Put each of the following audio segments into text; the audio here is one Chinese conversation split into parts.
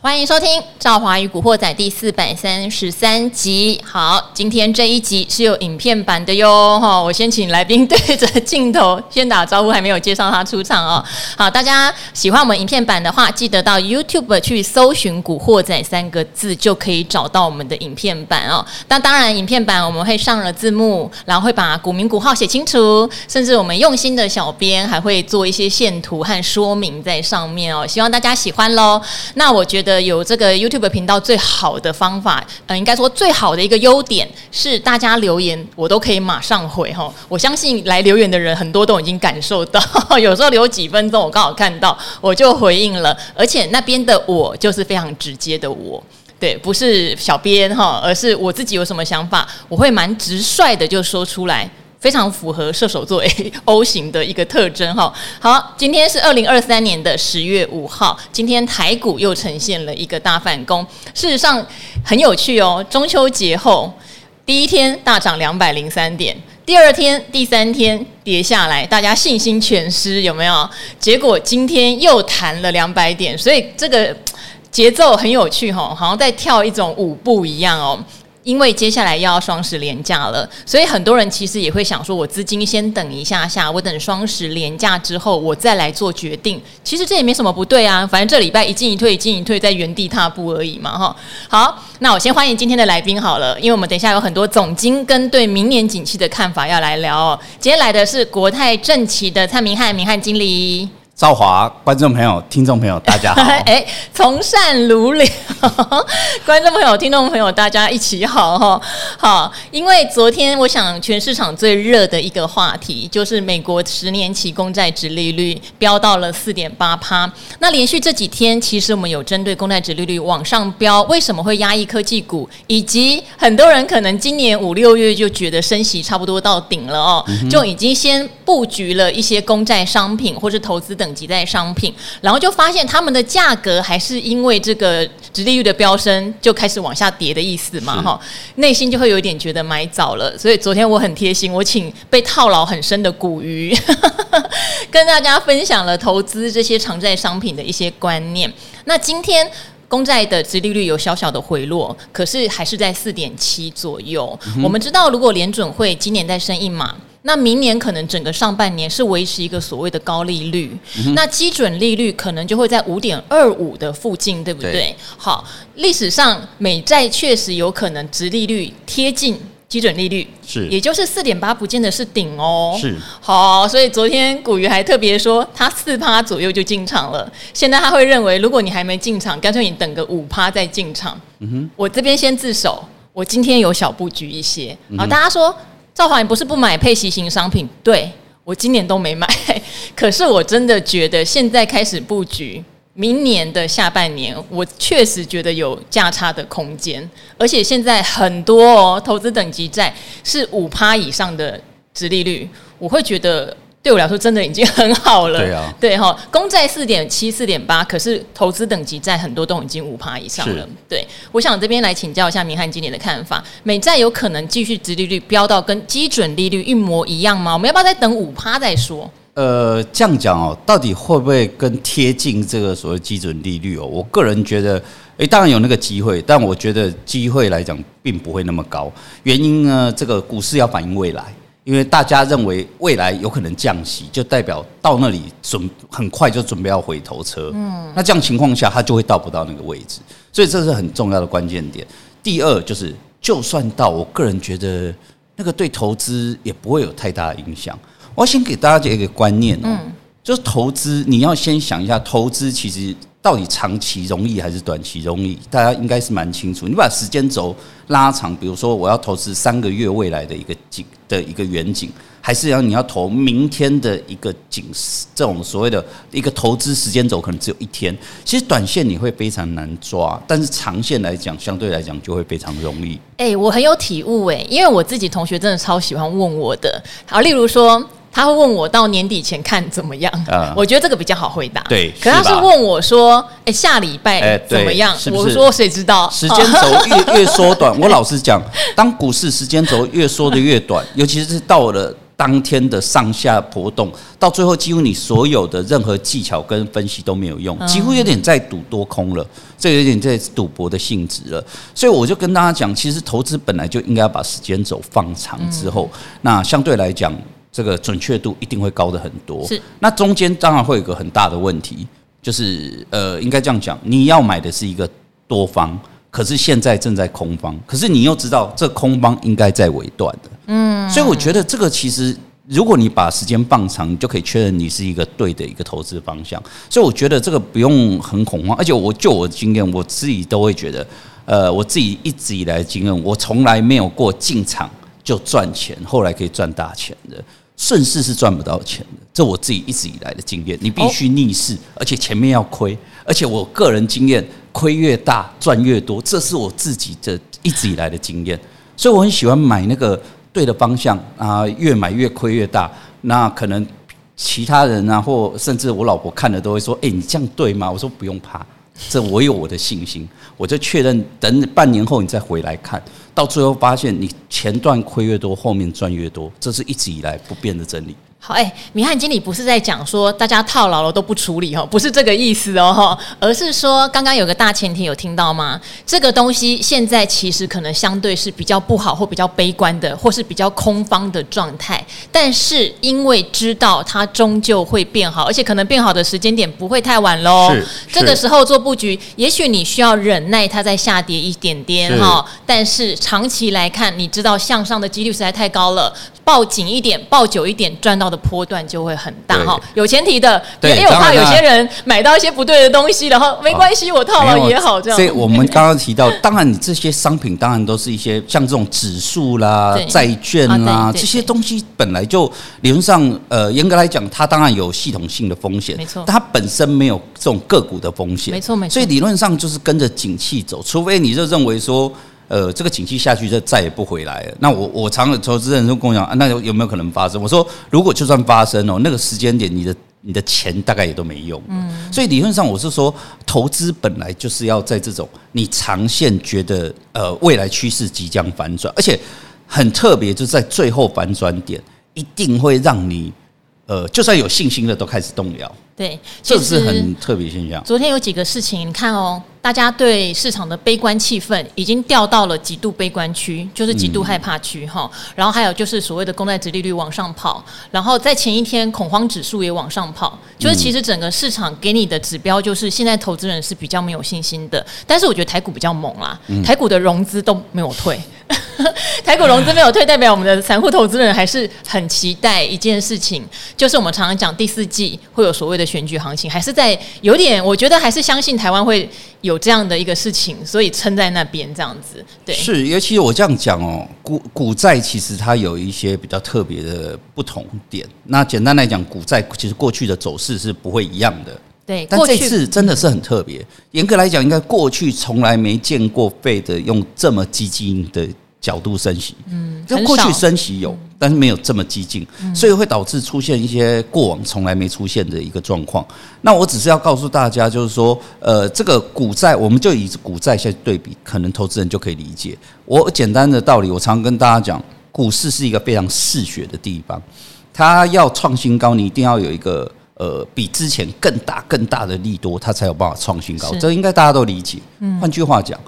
欢迎收听《赵华与古惑仔》第四百三十三集。好，今天这一集是有影片版的哟。哈，我先请来宾对着镜头先打招呼，还没有介绍他出场哦。好，大家喜欢我们影片版的话，记得到 YouTube 去搜寻“古惑仔”三个字，就可以找到我们的影片版哦。那当然，影片版我们会上了字幕，然后会把股名股号写清楚，甚至我们用心的小编还会做一些线图和说明在上面哦。希望大家喜欢喽。那我觉得。的有这个 YouTube 频道最好的方法，呃，应该说最好的一个优点是，大家留言我都可以马上回哈。我相信来留言的人很多都已经感受到，有时候留几分钟，我刚好看到我就回应了，而且那边的我就是非常直接的我，对，不是小编哈，而是我自己有什么想法，我会蛮直率的就说出来。非常符合射手座 A O 型的一个特征哈。好，今天是二零二三年的十月五号，今天台股又呈现了一个大反攻。事实上很有趣哦，中秋节后第一天大涨两百零三点，第二天、第三天跌下来，大家信心全失，有没有？结果今天又弹了两百点，所以这个节奏很有趣哈，好像在跳一种舞步一样哦。因为接下来又要双十连假了，所以很多人其实也会想说，我资金先等一下下，我等双十连假之后，我再来做决定。其实这也没什么不对啊，反正这礼拜一进一退，一进一退，在原地踏步而已嘛，哈。好，那我先欢迎今天的来宾好了，因为我们等一下有很多总经跟对明年景气的看法要来聊哦。今天来的是国泰正奇的蔡明翰，明翰经理。赵华，观众朋友、听众朋友，大家好！哎，从善如流，观众朋友、听众朋友，大家一起好哈！好，因为昨天我想全市场最热的一个话题，就是美国十年期公债值利率飙到了四点八趴。那连续这几天，其实我们有针对公债值利率往上飙，为什么会压抑科技股？以及很多人可能今年五六月就觉得升息差不多到顶了哦，就已经先布局了一些公债商品或是投资等。等级在商品，然后就发现他们的价格还是因为这个殖利率的飙升就开始往下跌的意思嘛，哈，内心就会有一点觉得买早了。所以昨天我很贴心，我请被套牢很深的古鱼 跟大家分享了投资这些长债商品的一些观念。那今天公债的殖利率有小小的回落，可是还是在四点七左右。嗯、我们知道，如果联准会今年再升一码。那明年可能整个上半年是维持一个所谓的高利率，嗯、那基准利率可能就会在五点二五的附近，对不对？对好，历史上美债确实有可能殖利率贴近基准利率，是，也就是四点八，不见得是顶哦。是，好，所以昨天古鱼还特别说，他四趴左右就进场了。现在他会认为，如果你还没进场，干脆你等个五趴再进场。嗯哼，我这边先自首，我今天有小布局一些。好，大家说。赵华，你不是不买配息型商品？对，我今年都没买，可是我真的觉得现在开始布局明年的下半年，我确实觉得有价差的空间，而且现在很多哦，投资等级债是五趴以上的值利率，我会觉得。对我来说，真的已经很好了。对啊，对哈，公债四点七、四点八，可是投资等级债很多都已经五趴以上了。对，我想这边来请教一下明翰经理的看法，美债有可能继续殖利率飙到跟基准利率一模一样吗？我们要不要再等五趴再说？呃，这样讲哦，到底会不会更贴近这个所谓基准利率哦？我个人觉得，诶，当然有那个机会，但我觉得机会来讲并不会那么高。原因呢，这个股市要反映未来。因为大家认为未来有可能降息，就代表到那里准很快就准备要回头车。嗯，那这样情况下，它就会到不到那个位置，所以这是很重要的关键点。第二就是，就算到，我个人觉得那个对投资也不会有太大的影响。我要先给大家一个观念哦，嗯，就是投资你要先想一下，投资其实。到底长期容易还是短期容易？大家应该是蛮清楚。你把时间轴拉长，比如说我要投资三个月未来的一个景的一个远景，还是要你要投明天的一个景，这种所谓的一个投资时间轴可能只有一天。其实短线你会非常难抓，但是长线来讲，相对来讲就会非常容易。哎，我很有体悟哎，因为我自己同学真的超喜欢问我的。好，例如说。他会问我到年底前看怎么样？嗯，我觉得这个比较好回答。对，可他是问我说：“哎，下礼拜怎么样？”是是我说：“谁知道？”时间轴越 越缩短，我老实讲，当股市时间轴越缩的越短，尤其是到了当天的上下波动，到最后几乎你所有的任何技巧跟分析都没有用，几乎有点在赌多空了，这有点在赌博的性质了。所以我就跟大家讲，其实投资本来就应该把时间轴放长之后，那相对来讲，这个准确度一定会高的很多。是，那中间当然会有一个很大的问题，就是呃，应该这样讲，你要买的是一个多方。可是现在正在空方，可是你又知道这空方应该在尾段的，嗯，所以我觉得这个其实，如果你把时间放长，你就可以确认你是一个对的一个投资方向。所以我觉得这个不用很恐慌，而且我就我的经验，我自己都会觉得，呃，我自己一直以来的经验，我从来没有过进场就赚钱，后来可以赚大钱的，顺势是赚不到钱的。这我自己一直以来的经验，你必须逆势，而且前面要亏，而且我个人经验。亏越大赚越多，这是我自己的一直以来的经验，所以我很喜欢买那个对的方向啊，越买越亏越大。那可能其他人啊，或甚至我老婆看了都会说：“哎，你这样对吗？”我说：“不用怕，这我有我的信心。”我就确认，等半年后你再回来看，到最后发现你前段亏越多，后面赚越多，这是一直以来不变的真理。好，哎、欸，明翰经理不是在讲说大家套牢了都不处理哦，不是这个意思哦，而是说刚刚有个大前提有听到吗？这个东西现在其实可能相对是比较不好或比较悲观的，或是比较空方的状态，但是因为知道它终究会变好，而且可能变好的时间点不会太晚喽。这个时候做布局，也许你需要忍耐它再下跌一点点哈，但是长期来看，你知道向上的几率实在太高了，抱紧一点，抱久一点，赚到的波段就会很大哈，有前提的，因为我怕有些人买到一些不对的东西，然后没关系，我套牢也好这样。所以我们刚刚提到，当然你这些商品当然都是一些像这种指数啦、债券啦这些东西，本来就理论上呃严格来讲，它当然有系统性的风险，没错，它本身没有这种个股的风险，没错没错。所以理论上就是跟着景气走，除非你就认为说。呃，这个景气下去就再也不回来了。那我我常有投资人都跟我讲啊，那有没有可能发生？我说，如果就算发生哦，那个时间点，你的你的钱大概也都没用。嗯，所以理论上我是说，投资本来就是要在这种你长线觉得呃未来趋势即将反转，而且很特别，就是在最后反转点，一定会让你呃就算有信心的都开始动摇。对，这是很特别现象。昨天有几个事情，你看哦。大家对市场的悲观气氛已经掉到了极度悲观区，就是极度害怕区哈。然后还有就是所谓的公债殖利率往上跑，然后在前一天恐慌指数也往上跑，就是其实整个市场给你的指标就是现在投资人是比较没有信心的。但是我觉得台股比较猛啦，台股的融资都没有退，台股融资没有退，代表我们的散户投资人还是很期待一件事情，就是我们常常讲第四季会有所谓的选举行情，还是在有点，我觉得还是相信台湾会有。这样的一个事情，所以撑在那边这样子，对，是，尤其我这样讲哦，股股债其实它有一些比较特别的不同点。那简单来讲，股债其实过去的走势是不会一样的，对。但这次真的是很特别，严格来讲，应该过去从来没见过 Fed 用这么激进的。角度升息，嗯，就过去升息有，但是没有这么激进，所以会导致出现一些过往从来没出现的一个状况。那我只是要告诉大家，就是说，呃，这个股债，我们就以股债去对比，可能投资人就可以理解。我简单的道理，我常跟大家讲，股市是一个非常嗜血的地方，它要创新高，你一定要有一个呃比之前更大更大的利多，它才有办法创新高。这应该大家都理解。换句话讲。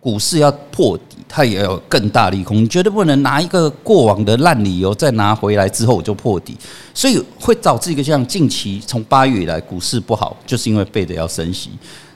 股市要破底，它也要有更大利空，你绝对不能拿一个过往的烂理由再拿回来之后我就破底，所以会导致一个像近期从八月以来股市不好，就是因为背的要升息。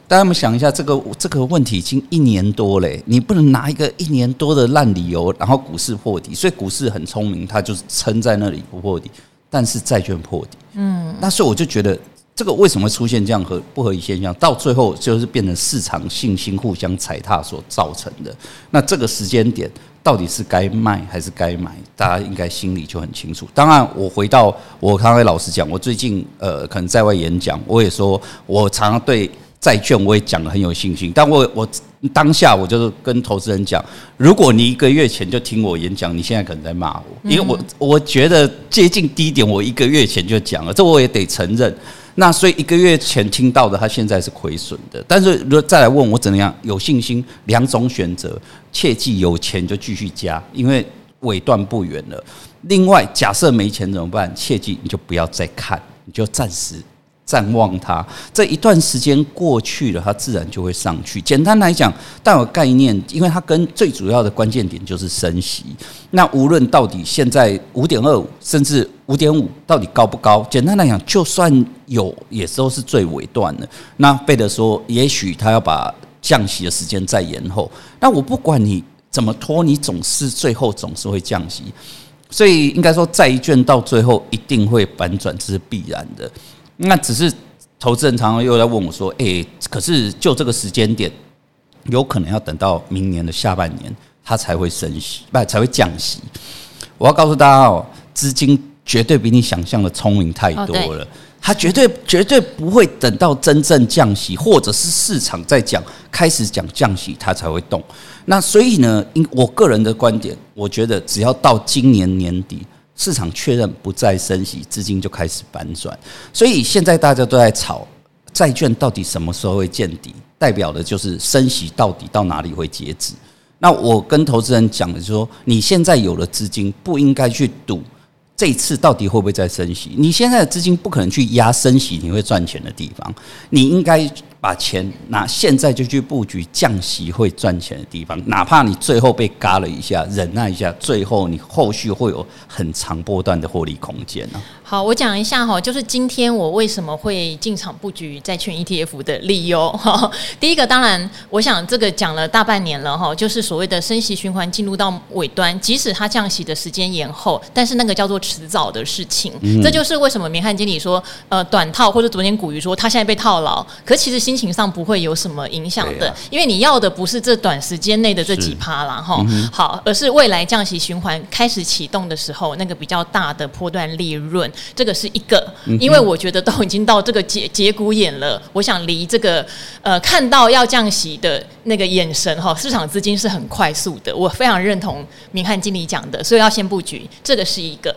大家们想一下，这个这个问题已经一年多嘞，你不能拿一个一年多的烂理由，然后股市破底。所以股市很聪明，它就是撑在那里不破底，但是债券破底。嗯，那所以我就觉得。这个为什么会出现这样和不合理现象？到最后就是变成市场信心互相踩踏所造成的。那这个时间点到底是该卖还是该买？大家应该心里就很清楚。当然，我回到我刚才老实讲，我最近呃可能在外演讲，我也说我常常对债券我也讲的很有信心。但我我当下我就是跟投资人讲，如果你一个月前就听我演讲，你现在可能在骂我，因为我我觉得接近低点，我一个月前就讲了，这我也得承认。那所以一个月前听到的，他现在是亏损的。但是如果再来问我怎么样有信心，两种选择，切记有钱就继续加，因为尾段不远了。另外，假设没钱怎么办？切记你就不要再看，你就暂时。暂望它，这一段时间过去了，它自然就会上去。简单来讲，带有概念，因为它跟最主要的关键点就是升息。那无论到底现在五点二五，甚至五点五，到底高不高？简单来讲，就算有，也都是最尾段的。那贝德说，也许他要把降息的时间再延后。那我不管你怎么拖，你总是最后总是会降息。所以应该说，债券到最后一定会反转，这是必然的。那只是投资人常常又在问我说：“诶，可是就这个时间点，有可能要等到明年的下半年，它才会升息，不才会降息。”我要告诉大家哦，资金绝对比你想象的聪明太多了，它绝对绝对不会等到真正降息，或者是市场在讲开始讲降息，它才会动。那所以呢，因我个人的观点，我觉得只要到今年年底。市场确认不再升息，资金就开始反转，所以现在大家都在炒债券到底什么时候会见底，代表的就是升息到底到哪里会截止。那我跟投资人讲的说，你现在有了资金，不应该去赌这次到底会不会再升息。你现在的资金不可能去压升息你会赚钱的地方，你应该。把钱拿现在就去布局降息会赚钱的地方，哪怕你最后被嘎了一下，忍耐一下，最后你后续会有很长波段的获利空间呢。好，我讲一下哈，就是今天我为什么会进场布局债券 ETF 的理由哈。第一个，当然，我想这个讲了大半年了哈，就是所谓的升息循环进入到尾端，即使它降息的时间延后，但是那个叫做迟早的事情。嗯、这就是为什么明翰经理说，呃，短套或者昨天古鱼说他现在被套牢，可其实。心情上不会有什么影响的，因为你要的不是这短时间内的这几趴啦哈，好，而是未来降息循环开始启动的时候，那个比较大的波段利润，这个是一个。因为我觉得都已经到这个节节骨眼了，我想离这个呃看到要降息的那个眼神哈，市场资金是很快速的，我非常认同明翰经理讲的，所以要先布局，这个是一个。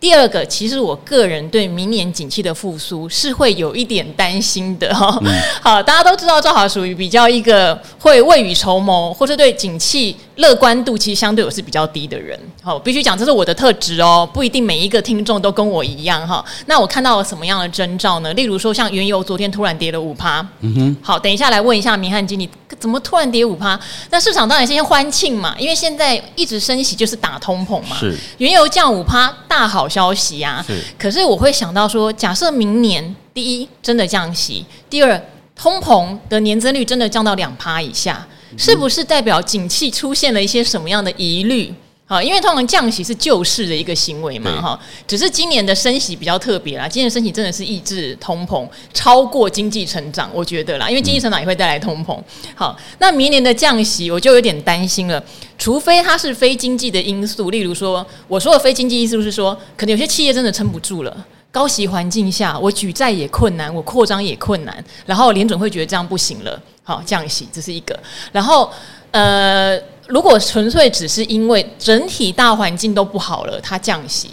第二个，其实我个人对明年景气的复苏是会有一点担心的哈。好，大家都知道赵华属于比较一个会未雨绸缪，或者对景气乐观度其实相对我是比较低的人。好，必须讲这是我的特质哦，不一定每一个听众都跟我一样哈。那我看到了什么样的征兆呢？例如说，像原油昨天突然跌了五趴。嗯哼。好，等一下来问一下明翰经理，怎么突然跌五趴？那市场当然先欢庆嘛，因为现在一直升息就是打通膨嘛。是。原油降五趴，大好消息啊！是，可是我会想到说，假设明年第一真的降息，第二通膨的年增率真的降到两趴以下，是不是代表景气出现了一些什么样的疑虑？好，因为通常降息是救市的一个行为嘛，哈，只是今年的升息比较特别啦。今年升息真的是抑制通膨，超过经济成长，我觉得啦，因为经济成长也会带来通膨。好，那明年的降息我就有点担心了，除非它是非经济的因素，例如说，我说的非经济因素是说，可能有些企业真的撑不住了，高息环境下，我举债也困难，我扩张也困难，然后联准会觉得这样不行了，好，降息这是一个，然后呃。如果纯粹只是因为整体大环境都不好了，它降息，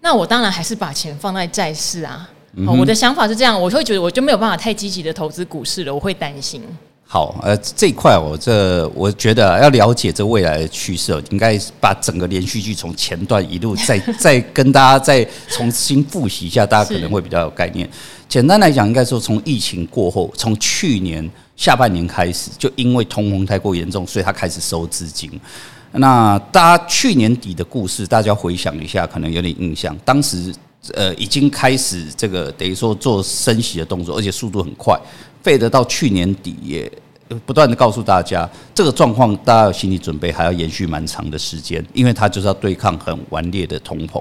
那我当然还是把钱放在债市啊。我的想法是这样，我会觉得我就没有办法太积极的投资股市了，我会担心。好，呃，这一块我这我觉得要了解这未来的趋势，应该把整个连续剧从前段一路再 再跟大家再重新复习一下，大家可能会比较有概念。简单来讲，应该说从疫情过后，从去年。下半年开始，就因为通膨太过严重，所以他开始收资金。那大家去年底的故事，大家回想一下，可能有点印象。当时呃，已经开始这个等于说做升息的动作，而且速度很快。费德到去年底也不断的告诉大家，这个状况大家有心理准备，还要延续蛮长的时间，因为他就是要对抗很顽劣的通膨。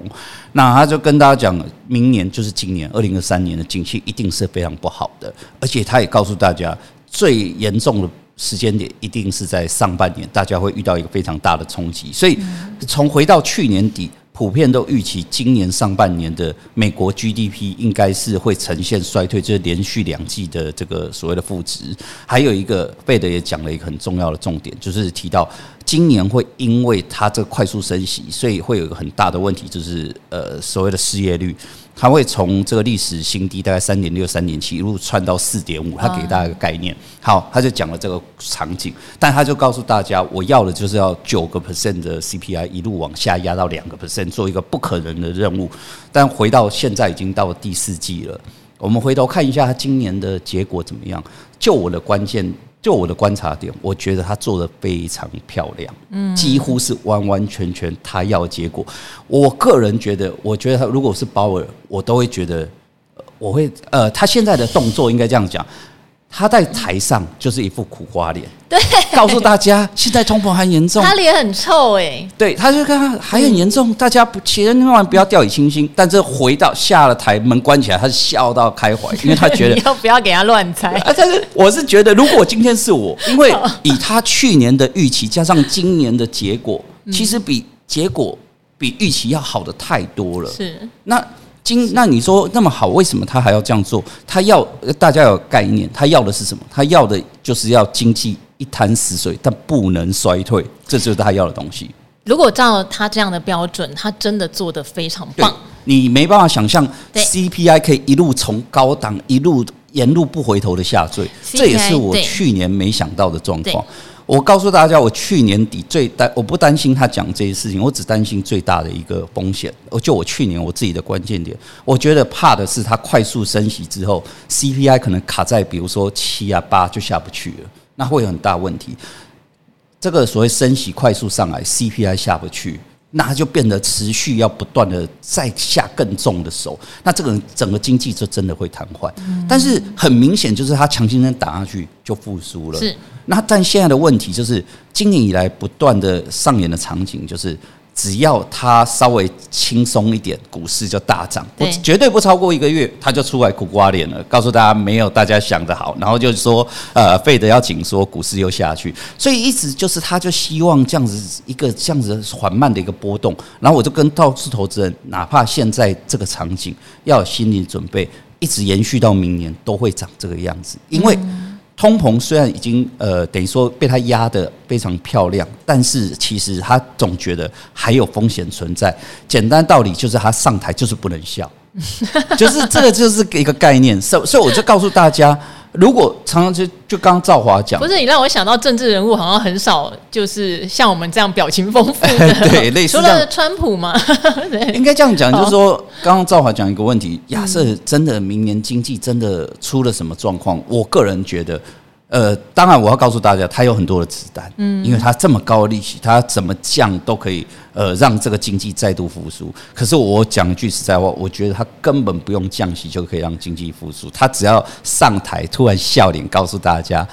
那他就跟大家讲，明年就是今年二零二三年的景气一定是非常不好的，而且他也告诉大家。最严重的时间点一定是在上半年，大家会遇到一个非常大的冲击。所以，从回到去年底，普遍都预期今年上半年的美国 GDP 应该是会呈现衰退，就是连续两季的这个所谓的负值。还有一个贝德也讲了一个很重要的重点，就是提到今年会因为它这快速升息，所以会有一个很大的问题，就是呃所谓的失业率。它会从这个历史新低大概三点六、三点七一路窜到四点五，他给大家一个概念。好，他就讲了这个场景，但他就告诉大家，我要的就是要九个 percent 的 CPI 一路往下压到两个 percent，做一个不可能的任务。但回到现在已经到第四季了，我们回头看一下他今年的结果怎么样？就我的关键。就我的观察点，我觉得他做的非常漂亮，嗯，几乎是完完全全他要结果。我个人觉得，我觉得他如果是鲍尔，我都会觉得，我会呃，他现在的动作应该这样讲。他在台上就是一副苦瓜脸，对，告诉大家现在通膨还严重，他脸很臭哎、欸，对，他就看还很严重，大家不千万不要掉以轻心。但是回到下了台门关起来，他是笑到开怀，因为他觉得你要不要给他乱猜？啊，但是我是觉得，如果今天是我，因为以他去年的预期加上今年的结果，其实比结果比预期要好的太多了。是那。经那你说那么好，为什么他还要这样做？他要大家有概念，他要的是什么？他要的就是要经济一潭死水，但不能衰退，这就是他要的东西。如果照他这样的标准，他真的做得非常棒。你没办法想象 CPI 可以一路从高档一路沿路不回头的下坠，这也是我去年没想到的状况。我告诉大家，我去年底最担，我不担心他讲这些事情，我只担心最大的一个风险。就我去年我自己的关键点，我觉得怕的是他快速升息之后，CPI 可能卡在比如说七啊八就下不去了，那会有很大问题。这个所谓升息快速上来，CPI 下不去。那它就变得持续要不断的再下更重的手，那这个整个经济就真的会瘫痪。但是很明显就是它强行针打下去就复苏了。是。那但现在的问题就是今年以来不断的上演的场景就是。只要他稍微轻松一点，股市就大涨，不绝对不超过一个月，他就出来苦瓜脸了，告诉大家没有大家想的好，然后就是说，呃，费德要紧缩，股市又下去，所以一直就是他就希望这样子一个这样子缓慢的一个波动，然后我就跟到处投资人，哪怕现在这个场景要有心理准备，一直延续到明年都会长这个样子，因为。通膨虽然已经呃等于说被他压得非常漂亮，但是其实他总觉得还有风险存在。简单道理就是他上台就是不能笑，就是这个就是一个概念。所所以我就告诉大家。如果常常就就刚刚赵华讲，不是你让我想到政治人物好像很少，就是像我们这样表情丰富的，对，类似除了川普嘛，应该这样讲，就是说刚刚赵华讲一个问题，亚瑟真的明年经济真的出了什么状况，我个人觉得。呃，当然我要告诉大家，他有很多的子弹，嗯，因为他这么高的利息，他怎么降都可以，呃，让这个经济再度复苏。可是我讲句实在话，我觉得他根本不用降息就可以让经济复苏，他只要上台突然笑脸告诉大家，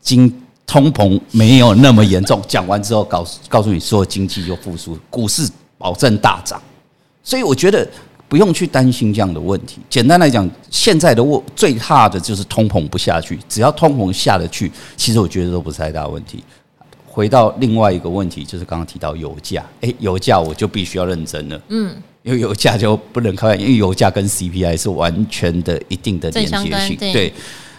经通膨没有那么严重，讲完之后告诉告诉你说经济就复苏，股市保证大涨。所以我觉得。不用去担心这样的问题。简单来讲，现在的我最怕的就是通膨不下去。只要通膨下得去，其实我觉得都不是太大问题。回到另外一个问题，就是刚刚提到油价。诶，油价我就必须要认真了。嗯，因为油价就不能开玩笑，因为油价跟 CPI 是完全的一定的连接性。对。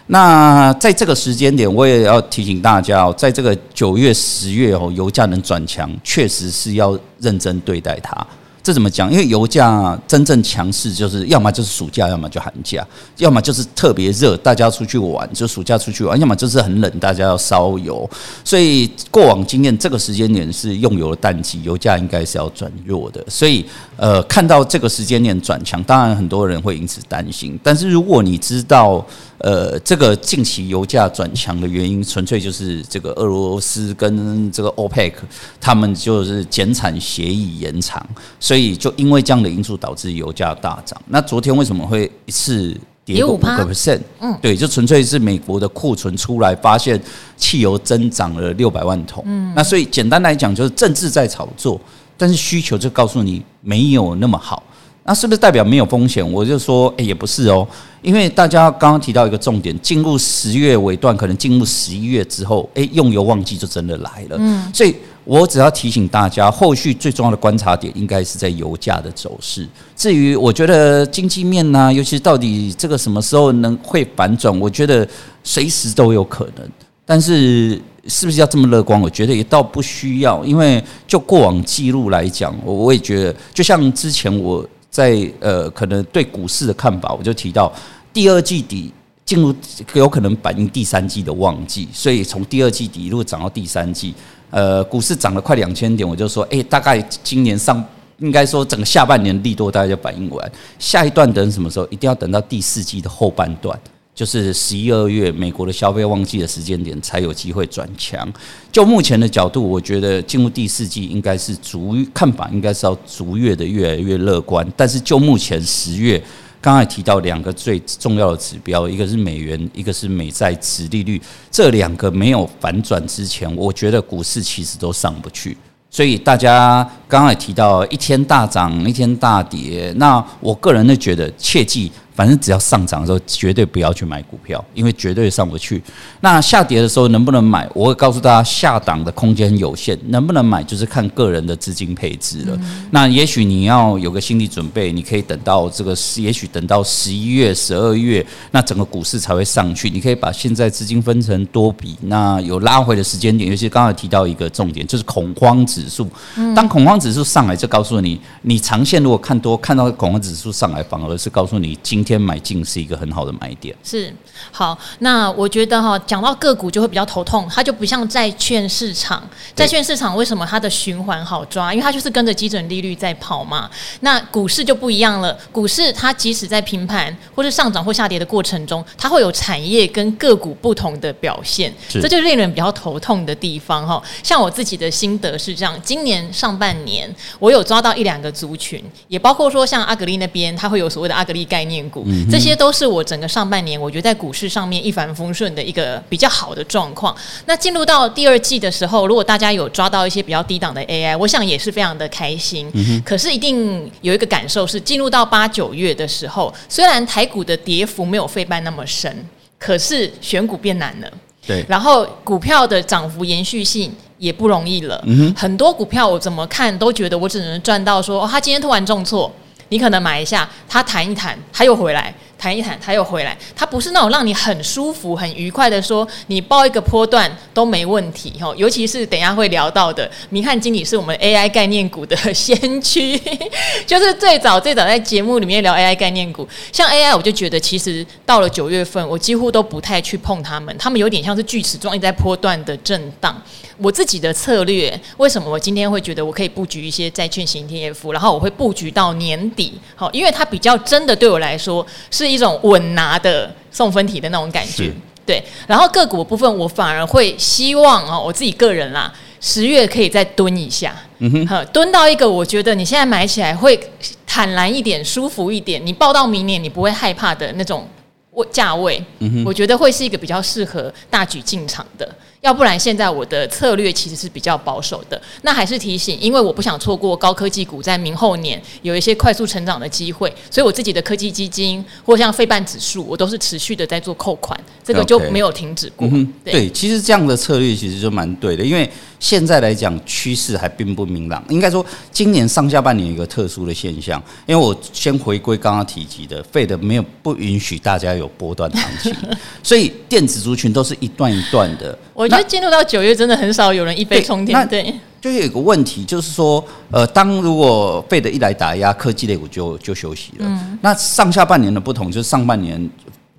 那在这个时间点，我也要提醒大家哦，在这个九月、十月哦，油价能转强，确实是要认真对待它。这怎么讲？因为油价真正强势，就是要么就是暑假，要么就寒假，要么就是特别热，大家出去玩，就暑假出去玩；要么就是很冷，大家要烧油。所以过往经验，这个时间点是用油的淡季，油价应该是要转弱的。所以，呃，看到这个时间点转强，当然很多人会因此担心。但是如果你知道，呃，这个近期油价转强的原因，纯粹就是这个俄罗斯跟这个 OPEC 他们就是减产协议延长，所以就因为这样的因素导致油价大涨。那昨天为什么会一次跌五个 percent？嗯，对，就纯粹是美国的库存出来，发现汽油增长了六百万桶。嗯，那所以简单来讲，就是政治在炒作，但是需求就告诉你没有那么好。那是不是代表没有风险？我就说，诶，也不是哦。因为大家刚刚提到一个重点，进入十月尾段，可能进入十一月之后，诶，用油旺季就真的来了。嗯，所以我只要提醒大家，后续最重要的观察点应该是在油价的走势。至于我觉得经济面呢，尤其到底这个什么时候能会反转，我觉得随时都有可能。但是是不是要这么乐观？我觉得也倒不需要，因为就过往记录来讲，我我也觉得，就像之前我。在呃可能对股市的看法，我就提到第二季底进入有可能反映第三季的旺季，所以从第二季底一路涨到第三季，呃，股市涨了快两千点，我就说，诶，大概今年上应该说整个下半年利多大概就反映完，下一段等什么时候？一定要等到第四季的后半段。就是十一二月美国的消费旺季的时间点才有机会转强。就目前的角度，我觉得进入第四季应该是逐看法，应该是要逐月的越来越乐观。但是就目前十月，刚才提到两个最重要的指标，一个是美元，一个是美债殖利率，这两个没有反转之前，我觉得股市其实都上不去。所以大家刚才提到一天大涨，一天大跌，那我个人呢觉得切记。反正只要上涨的时候，绝对不要去买股票，因为绝对上不去。那下跌的时候能不能买？我会告诉大家，下档的空间有限，能不能买就是看个人的资金配置了。那也许你要有个心理准备，你可以等到这个，也许等到十一月、十二月，那整个股市才会上去。你可以把现在资金分成多笔，那有拉回的时间点。尤其刚才提到一个重点，就是恐慌指数。当恐慌指数上来，就告诉你，你长线如果看多，看到恐慌指数上来，反而是告诉你今天。买进是一个很好的买点。是好，那我觉得哈，讲到个股就会比较头痛，它就不像债券市场。债券市场为什么它的循环好抓？因为它就是跟着基准利率在跑嘛。那股市就不一样了，股市它即使在平盘或是上涨或下跌的过程中，它会有产业跟个股不同的表现，这就令人比较头痛的地方哈。像我自己的心得是这样：今年上半年我有抓到一两个族群，也包括说像阿格力那边，它会有所谓的阿格力概念股。这些都是我整个上半年，我觉得在股市上面一帆风顺的一个比较好的状况。那进入到第二季的时候，如果大家有抓到一些比较低档的 AI，我想也是非常的开心。可是一定有一个感受是，进入到八九月的时候，虽然台股的跌幅没有费半那么深，可是选股变难了。对，然后股票的涨幅延续性也不容易了。很多股票我怎么看都觉得我只能赚到说，哦，他今天突然重挫。你可能买一下，他弹一弹，他又回来。弹一弹，他又回来。他不是那种让你很舒服、很愉快的说，你报一个波段都没问题哈。尤其是等一下会聊到的，明翰经理是我们 AI 概念股的先驱，就是最早最早在节目里面聊 AI 概念股。像 AI，我就觉得其实到了九月份，我几乎都不太去碰它们，它们有点像是锯齿状，一直在波段的震荡。我自己的策略，为什么我今天会觉得我可以布局一些债券型 ETF，然后我会布局到年底，好，因为它比较真的对我来说是。一种稳拿的送分题的那种感觉，对。然后个股部分，我反而会希望哦，我自己个人啦，十月可以再蹲一下，嗯哼，蹲到一个我觉得你现在买起来会坦然一点、舒服一点，你抱到明年你不会害怕的那种位价位，嗯哼，我觉得会是一个比较适合大举进场的。要不然，现在我的策略其实是比较保守的。那还是提醒，因为我不想错过高科技股在明后年有一些快速成长的机会，所以我自己的科技基金或像费半指数，我都是持续的在做扣款，这个就没有停止过。对，其实这样的策略其实就蛮对的，因为现在来讲趋势还并不明朗。应该说，今年上下半年有一个特殊的现象，因为我先回归刚刚提及的，费的没有不允许大家有波段行情，所以电子族群都是一段一段的。我觉得进入到九月，真的很少有人一飞冲天。对，就有一个问题，就是说，呃，当如果费德一来打压，科技类股就就休息了。嗯。那上下半年的不同，就是上半年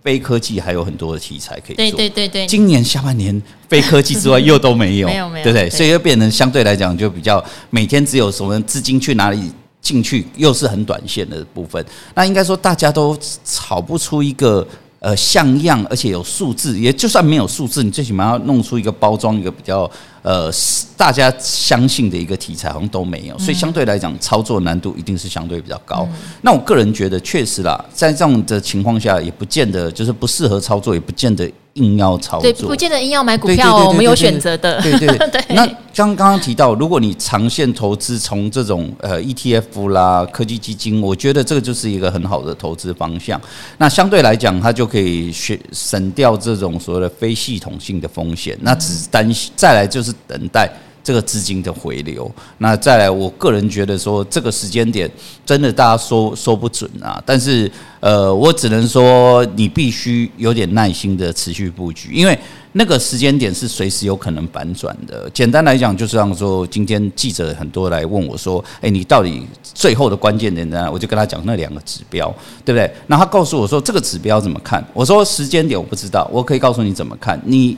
非科技还有很多的题材可以做。对对对对。今年下半年非科技之外又都没有，没有没有，对不对？所以又变成相对来讲就比较每天只有什么资金去哪里进去，又是很短线的部分。那应该说大家都炒不出一个。呃，像样而且有数字，也就算没有数字，你最起码要弄出一个包装，一个比较呃大家相信的一个题材，好像都没有，所以相对来讲，操作难度一定是相对比较高。嗯、那我个人觉得，确实啦，在这样的情况下，也不见得就是不适合操作，也不见得。硬要操作，对，不见得硬要买股票哦，我们有选择的。对对 对。那刚刚刚提到，如果你长线投资，从这种呃 ETF 啦、科技基金，我觉得这个就是一个很好的投资方向。那相对来讲，它就可以选省掉这种所谓的非系统性的风险。那只担心再来就是等待这个资金的回流。那再来，我个人觉得说这个时间点真的大家说说不准啊。但是呃，我只能说你必须有点耐心的持续布局，因为那个时间点是随时有可能反转的。简单来讲，就是让说今天记者很多来问我说：“诶，你到底最后的关键点呢？”我就跟他讲那两个指标，对不对？那他告诉我说这个指标怎么看？我说时间点我不知道，我可以告诉你怎么看你。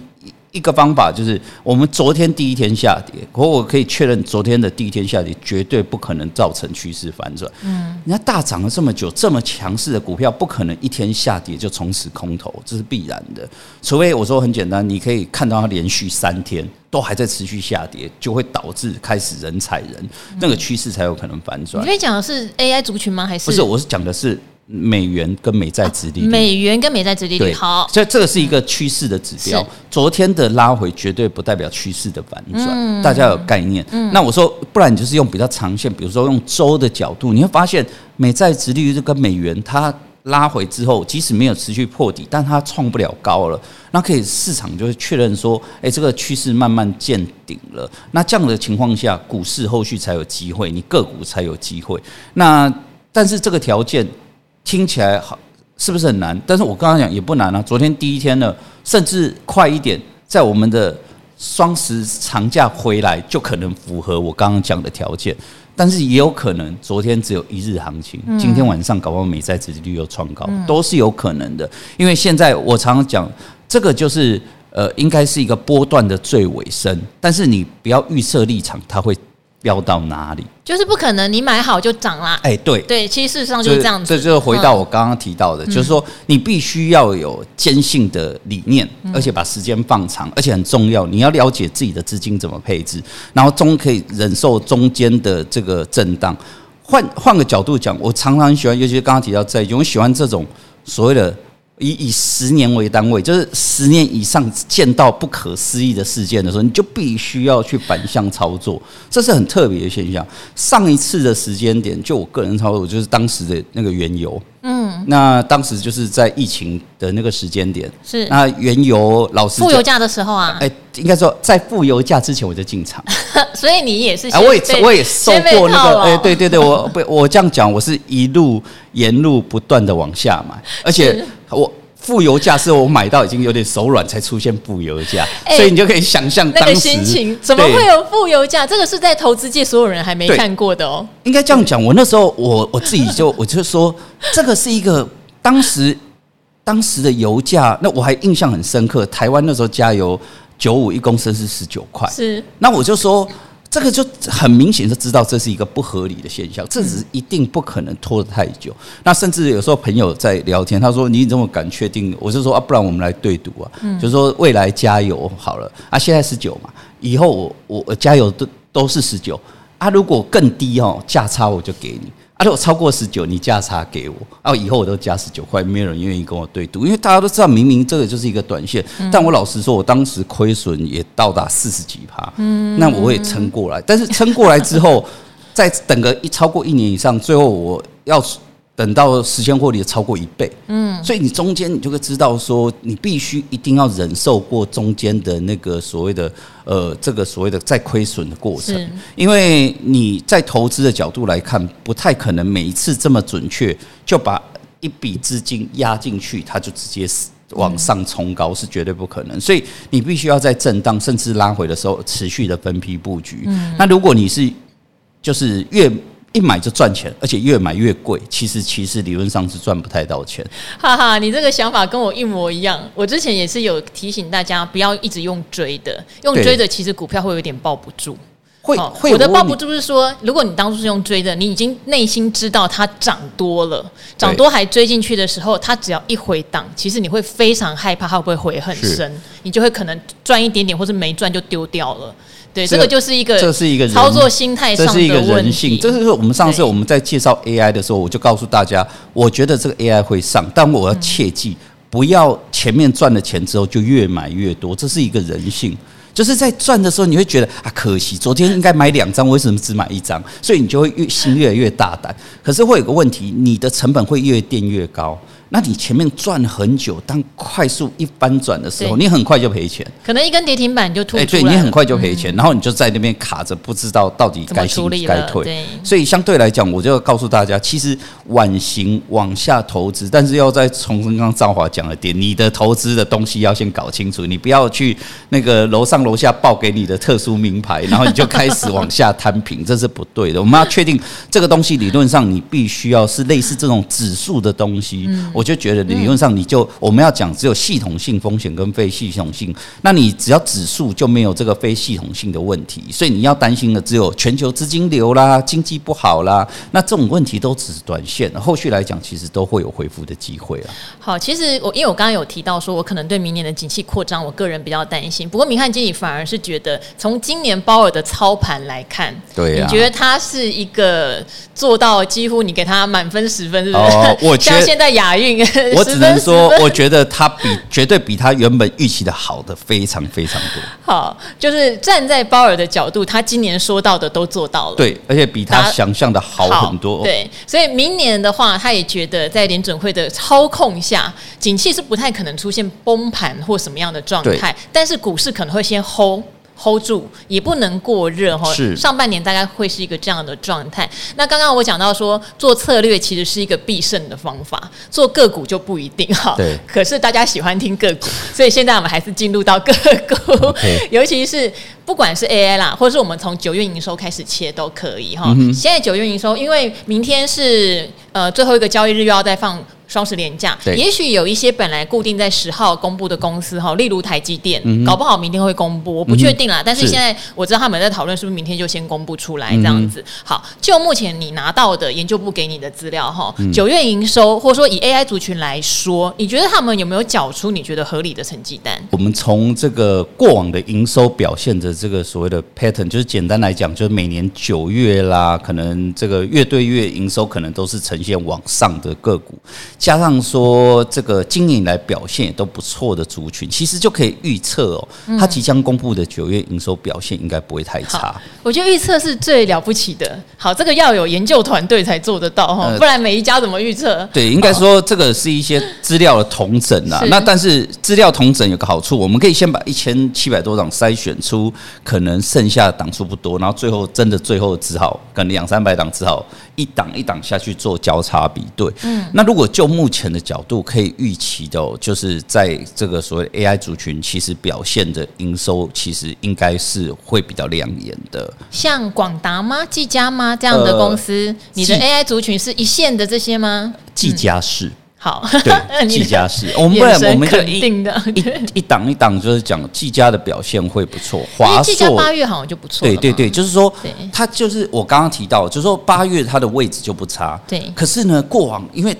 一个方法就是，我们昨天第一天下跌，可我可以确认，昨天的第一天下跌绝对不可能造成趋势反转。嗯，人家大涨了这么久，这么强势的股票，不可能一天下跌就从此空头，这是必然的。除非我说很简单，你可以看到它连续三天都还在持续下跌，就会导致开始人踩人，那个趋势才有可能反转。你在讲的是 AI 族群吗？还是不是？我是讲的是。美元跟美债殖利率，美元跟美债殖利率好，所以这个是一个趋势的指标。昨天的拉回绝对不代表趋势的反转，大家有概念。那我说，不然你就是用比较长线，比如说用周的角度，你会发现美债殖利率跟美元它拉回之后，即使没有持续破底，但它创不了高了，那可以市场就会确认说，诶，这个趋势慢慢见顶了。那这样的情况下，股市后续才有机会，你个股才有机会。那但是这个条件。听起来好，是不是很难？但是我刚刚讲也不难啊。昨天第一天呢，甚至快一点，在我们的双十长假回来，就可能符合我刚刚讲的条件。但是也有可能，昨天只有一日行情，今天晚上搞不好美债殖利率又创高，都是有可能的。因为现在我常常讲，这个就是呃，应该是一个波段的最尾声，但是你不要预设立场，它会。飙到哪里？就是不可能，你买好就涨啦。哎，对对，其实事实上就是这样子。这就是回到我刚刚提到的，就是说你必须要有坚信的理念，而且把时间放长，而且很重要，你要了解自己的资金怎么配置，然后中可以忍受中间的这个震荡。换换个角度讲，我常常喜欢，尤其是刚刚提到债券，我喜欢这种所谓的。以以十年为单位，就是十年以上见到不可思议的事件的时候，你就必须要去反向操作，这是很特别的现象。上一次的时间点，就我个人操作，就是当时的那个原油。嗯，那当时就是在疫情的那个时间点，是那原油老师负油价的时候啊，哎，应该说在负油价之前我就进场，所以你也是，哎，我也我也受过那个，哎，对对对，我不我这样讲，我是一路沿路不断的往下买，而且我。负油价是我买到已经有点手软才出现负油价，欸、所以你就可以想象那个心情，怎么会有负油价？这个是在投资界所有人还没看过的哦。应该这样讲，我那时候我我自己就我就说，这个是一个当时当时的油价，那我还印象很深刻。台湾那时候加油九五一公升是十九块，是那我就说。这个就很明显就知道这是一个不合理的现象，这只是一定不可能拖得太久。那甚至有时候朋友在聊天，他说：“你怎么敢确定？”我就说：“啊，不然我们来对赌啊，就是说未来加油好了啊，现在十九嘛，以后我我加油都都是十九啊，如果更低哦，价差我就给你。”啊！如果超过十九，你价差给我，啊，以后我都加十九块，没有人愿意跟我对赌，因为大家都知道，明明这个就是一个短线。但我老实说，我当时亏损也到达四十几趴，嗯，那我也撑过来。但是撑过来之后，再等个一超过一年以上，最后我要。等到实现获利超过一倍，嗯，所以你中间你就会知道说，你必须一定要忍受过中间的那个所谓的呃，这个所谓的再亏损的过程，因为你在投资的角度来看，不太可能每一次这么准确就把一笔资金压进去，它就直接往上冲高，是绝对不可能。所以你必须要在震荡甚至拉回的时候，持续的分批布局。嗯。那如果你是就是越一买就赚钱，而且越买越贵。其实，其实理论上是赚不太到钱。哈哈，你这个想法跟我一模一样。我之前也是有提醒大家，不要一直用追的，用追的其实股票会有点抱不住。会会，我的抱不住是说，如果你当初是用追的，你已经内心知道它涨多了，涨多还追进去的时候，它只要一回档，其实你会非常害怕它会不会回很深，你就会可能赚一点点，或是没赚就丢掉了。对，这个就是一个，这是一个操作心态上的。这是一个人性。这是我们上次我们在介绍 AI 的时候，我就告诉大家，我觉得这个 AI 会上，但我要切记，不要前面赚了钱之后就越买越多，这是一个人性。就是在赚的时候，你会觉得啊，可惜昨天应该买两张，为什么只买一张？所以你就会越心越来越大胆。可是会有个问题，你的成本会越垫越高。那你前面赚很久，当快速一翻转的时候，你很快就赔钱，可能一根跌停板就对你很快就赔钱，嗯、然后你就在那边卡着，不知道到底该进该退。所以相对来讲，我就要告诉大家，其实晚型往下投资，但是要再重申刚刚赵华讲的点，你的投资的东西要先搞清楚，你不要去那个楼上楼下报给你的特殊名牌，然后你就开始往下摊平，这是不对的。我们要确定这个东西理论上你必须要是类似这种指数的东西，嗯、我就觉得理论上。你就我们要讲只有系统性风险跟非系统性，那你只要指数就没有这个非系统性的问题，所以你要担心的只有全球资金流啦、经济不好啦，那这种问题都只是短线，后续来讲其实都会有恢复的机会啊。好，其实我因为我刚刚有提到说，我可能对明年的景气扩张，我个人比较担心。不过明翰经理反而是觉得，从今年鲍尔的操盘来看，对啊，你觉得他是一个做到几乎你给他满分十分，是不是？哦，我 像现在亚运，我只能。说，我觉得他比绝对比他原本预期的好的非常非常多。好，就是站在鲍尔的角度，他今年说到的都做到了，对，而且比他想象的好很多。对，所以明年的话，他也觉得在联准会的操控下，景气是不太可能出现崩盘或什么样的状态，但是股市可能会先 hold。Hold 住也不能过热哈，是上半年大概会是一个这样的状态。那刚刚我讲到说，做策略其实是一个必胜的方法，做个股就不一定哈。对。可是大家喜欢听个股，所以现在我们还是进入到个股.尤其是不管是 AI 啦，或者是我们从九月营收开始切都可以哈。嗯、现在九月营收，因为明天是呃最后一个交易日，又要再放。双十连假，也许有一些本来固定在十号公布的公司哈，例如台积电，嗯、搞不好明天会公布，我不确定啦。嗯、但是现在我知道他们在讨论，是不是明天就先公布出来这样子？嗯、好，就目前你拿到的研究部给你的资料哈，九、嗯、月营收，或者说以 AI 族群来说，你觉得他们有没有缴出你觉得合理的成绩单？我们从这个过往的营收表现的这个所谓的 pattern，就是简单来讲，就是每年九月啦，可能这个月对月营收可能都是呈现往上的个股。加上说这个今年来表现也都不错的族群，其实就可以预测哦，它即将公布的九月营收表现应该不会太差。我觉得预测是最了不起的。好，这个要有研究团队才做得到哈，不然每一家怎么预测？对，应该说这个是一些资料的统整啊。那但是资料统整有个好处，我们可以先把一千七百多档筛选出可能剩下的档数不多，然后最后真的最后只好跟两三百档只好一档一档下去做交叉比对。嗯，那如果就目前的角度可以预期的，就是在这个所谓 AI 族群，其实表现的营收其实应该是会比较亮眼的。像广达吗？技嘉吗？这样的公司，呃、你的 AI 族群是一线的这些吗？技嘉是。好，对，技嘉是我们不然我们可以一 一档一档就是讲技嘉的表现会不错。华硕八月好像就不错。对对对，就是说，它就是我刚刚提到，就是说八月它的位置就不差。对，可是呢，过往因为。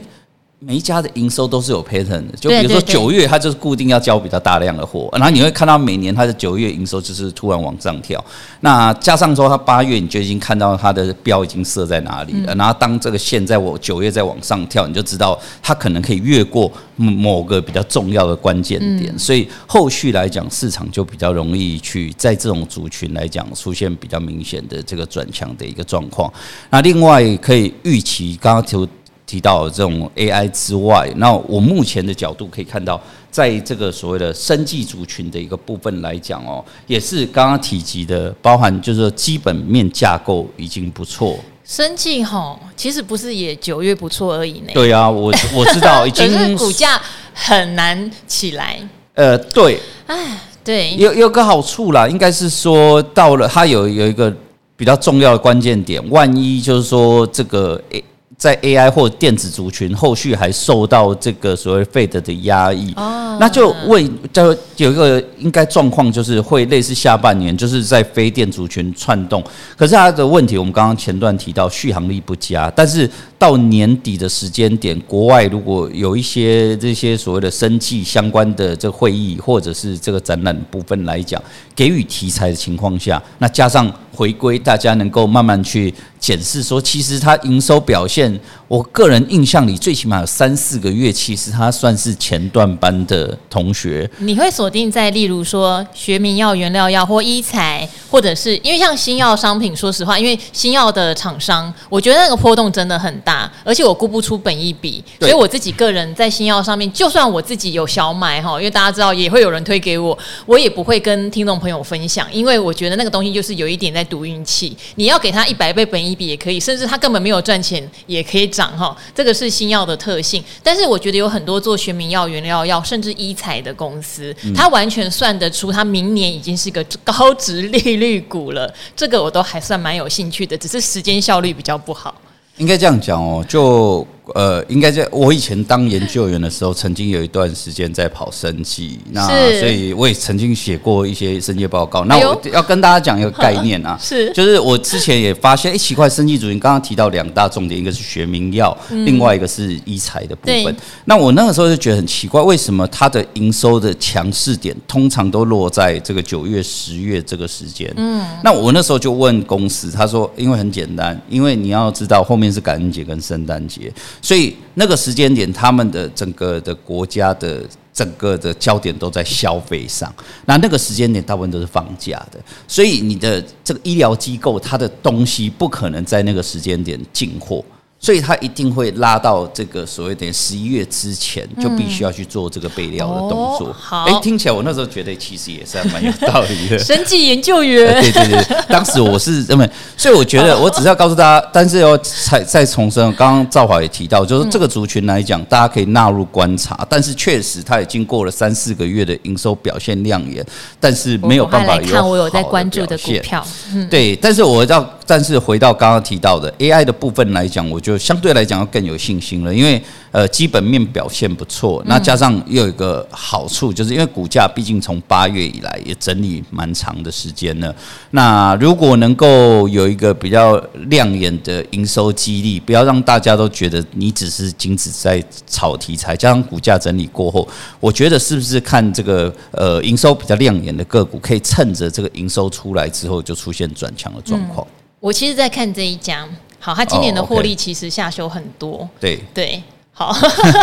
每一家的营收都是有 pattern 的，就比如说九月，它就是固定要交比较大量的货，然后你会看到每年它的九月营收就是突然往上跳。那加上说它八月，你就已经看到它的标已经设在哪里了。然后当这个线在我九月再往上跳，你就知道它可能可以越过某个比较重要的关键点。所以后续来讲，市场就比较容易去在这种族群来讲出现比较明显的这个转强的一个状况。那另外可以预期，刚刚就。提到这种 AI 之外，那我目前的角度可以看到，在这个所谓的生技族群的一个部分来讲哦，也是刚刚提及的，包含就是说基本面架构已经不错。生技哈，其实不是也九月不错而已呢。对啊，我我知道 已经，是股价很难起来。呃，对，哎，对，有有个好处啦，应该是说到了它有有一个比较重要的关键点，万一就是说这个诶。在 AI 或电子族群后续还受到这个所谓 Fed 的压抑，那就为就有一个应该状况，就是会类似下半年，就是在非电族群窜动。可是它的问题，我们刚刚前段提到续航力不佳，但是到年底的时间点，国外如果有一些这些所谓的生计相关的这会议或者是这个展览部分来讲，给予题材的情况下，那加上回归，大家能够慢慢去检视说，其实它营收表现。我我个人印象里，最起码有三四个月，其实他算是前段班的同学。你会锁定在例如说学名药、原料药或医材，或者是因为像新药商品，说实话，因为新药的厂商，我觉得那个波动真的很大，而且我估不出本一比，所以我自己个人在新药上面，就算我自己有小买哈，因为大家知道也会有人推给我，我也不会跟听众朋友分享，因为我觉得那个东西就是有一点在赌运气。你要给他一百倍本一比也可以，甚至他根本没有赚钱也可以涨。哈，这个是新药的特性，但是我觉得有很多做学名药、原料药，甚至医材的公司，它完全算得出，它明年已经是个高值利率股了。这个我都还算蛮有兴趣的，只是时间效率比较不好。应该这样讲哦，就。呃，应该在我以前当研究员的时候，曾经有一段时间在跑生技，那所以我也曾经写过一些生技报告。那我要跟大家讲一个概念啊，是就是我之前也发现，哎，奇怪，生技族群刚刚提到两大重点，一个是学名药，另外一个是医材的部分。那我那个时候就觉得很奇怪，为什么它的营收的强势点通常都落在这个九月、十月这个时间？嗯，那我那时候就问公司，他说，因为很简单，因为你要知道后面是感恩节跟圣诞节。所以那个时间点，他们的整个的国家的整个的焦点都在消费上。那那个时间点，大部分都是放假的，所以你的这个医疗机构，它的东西不可能在那个时间点进货。所以他一定会拉到这个所谓的十一月之前，就必须要去做这个备料的动作。好，哎，听起来我那时候觉得其实也是还蛮有道理的。生计研究员，对对对，当时我是这么，所以我觉得我只是要告诉大家，但是要再再重申，刚刚赵华也提到，就是这个族群来讲，大家可以纳入观察，但是确实他已经过了三四个月的营收表现亮眼，但是没有办法有看我有在关注的股票，对，但是我要，但是回到刚刚提到的 AI 的部分来讲，我觉得相对来讲要更有信心了，因为。呃，基本面表现不错，那加上又有一个好处，就是因为股价毕竟从八月以来也整理蛮长的时间了。那如果能够有一个比较亮眼的营收激励，不要让大家都觉得你只是仅止在炒题材，加上股价整理过后，我觉得是不是看这个呃营收比较亮眼的个股，可以趁着这个营收出来之后就出现转强的状况。嗯，我其实在看这一家，好，它今年的获利其实下修很多。哦 okay，对。对。好，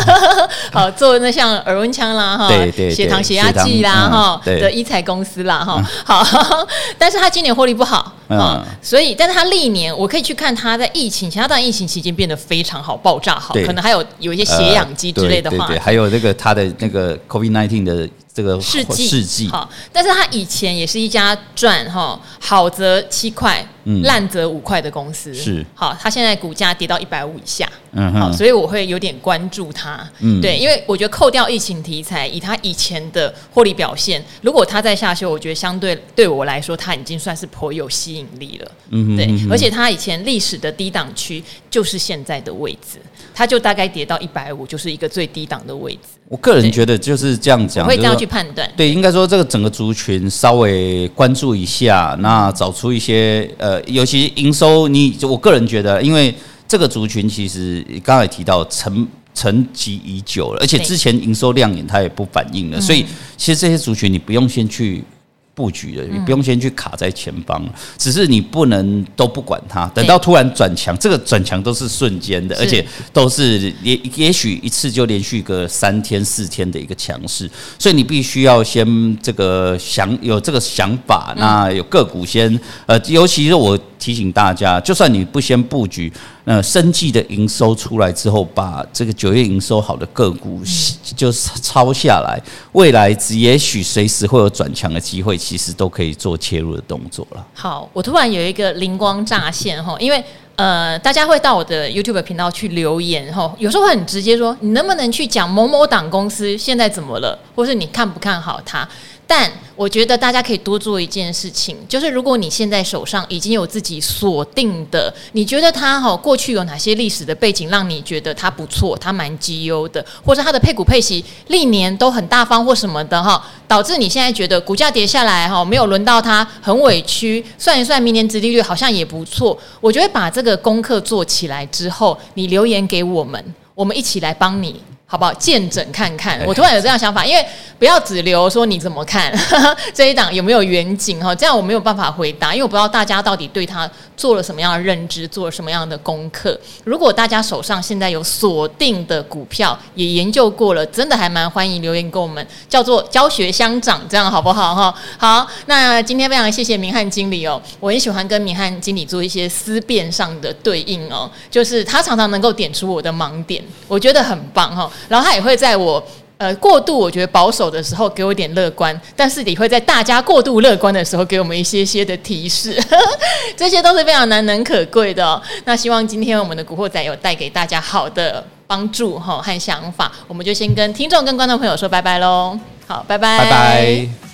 好做那像耳温枪啦，哈，血糖血压计啦，哈的医材公司啦，哈，好，但是他今年获利不好，嗯，所以，但是他历年我可以去看他在疫情，其他段疫情期间变得非常好，爆炸好，可能还有有一些血氧机之类的话，对，还有那个他的那个 COVID nineteen 的这个试剂，试剂，好，但是他以前也是一家赚哈好则七块，烂则五块的公司，是，好，他现在股价跌到一百五以下。嗯，好，所以我会有点关注它。嗯，对，因为我觉得扣掉疫情题材，以它以前的获利表现，如果它在下修，我觉得相对对我来说，它已经算是颇有吸引力了。嗯，对，而且它以前历史的低档区就是现在的位置，它就大概跌到一百五，就是一个最低档的位置。我个人觉得就是这样讲，我会这样去判断。对，应该说这个整个族群稍微关注一下，那找出一些呃，尤其营收，你我个人觉得，因为。这个族群其实刚才提到沉沉积已久了，而且之前营收亮眼，它也不反应了，所以其实这些族群你不用先去布局的，你不用先去卡在前方，只是你不能都不管它，等到突然转强，这个转强都是瞬间的，而且都是也也许一次就连续个三天四天的一个强势，所以你必须要先这个想有这个想法，那有个股先呃，尤其是我。提醒大家，就算你不先布局，呃，生计的营收出来之后，把这个九月营收好的个股就抄下来，未来只也许随时会有转强的机会，其实都可以做切入的动作了。好，我突然有一个灵光乍现哈，因为呃，大家会到我的 YouTube 频道去留言哈，有时候会很直接说，你能不能去讲某某档公司现在怎么了，或是你看不看好它？但我觉得大家可以多做一件事情，就是如果你现在手上已经有自己锁定的，你觉得它哈过去有哪些历史的背景让你觉得它不错，它蛮绩优的，或者它的配股配息历年都很大方或什么的哈，导致你现在觉得股价跌下来哈，没有轮到它很委屈，算一算明年殖利率好像也不错。我觉得把这个功课做起来之后，你留言给我们，我们一起来帮你。好不好？见诊看看，我突然有这样想法，因为不要只留说你怎么看 这一档有没有远景哈，这样我没有办法回答，因为我不知道大家到底对他做了什么样的认知，做了什么样的功课。如果大家手上现在有锁定的股票，也研究过了，真的还蛮欢迎留言给我们，叫做教学相长，这样好不好哈？好，那今天非常谢谢明翰经理哦，我很喜欢跟明翰经理做一些思辨上的对应哦，就是他常常能够点出我的盲点，我觉得很棒哈。然后他也会在我。呃，过度我觉得保守的时候给我点乐观，但是也会在大家过度乐观的时候给我们一些些的提示，这些都是非常难能可贵的。那希望今天我们的古惑仔有带给大家好的帮助哈和想法，我们就先跟听众跟观众朋友说拜拜喽。好，拜拜，拜拜。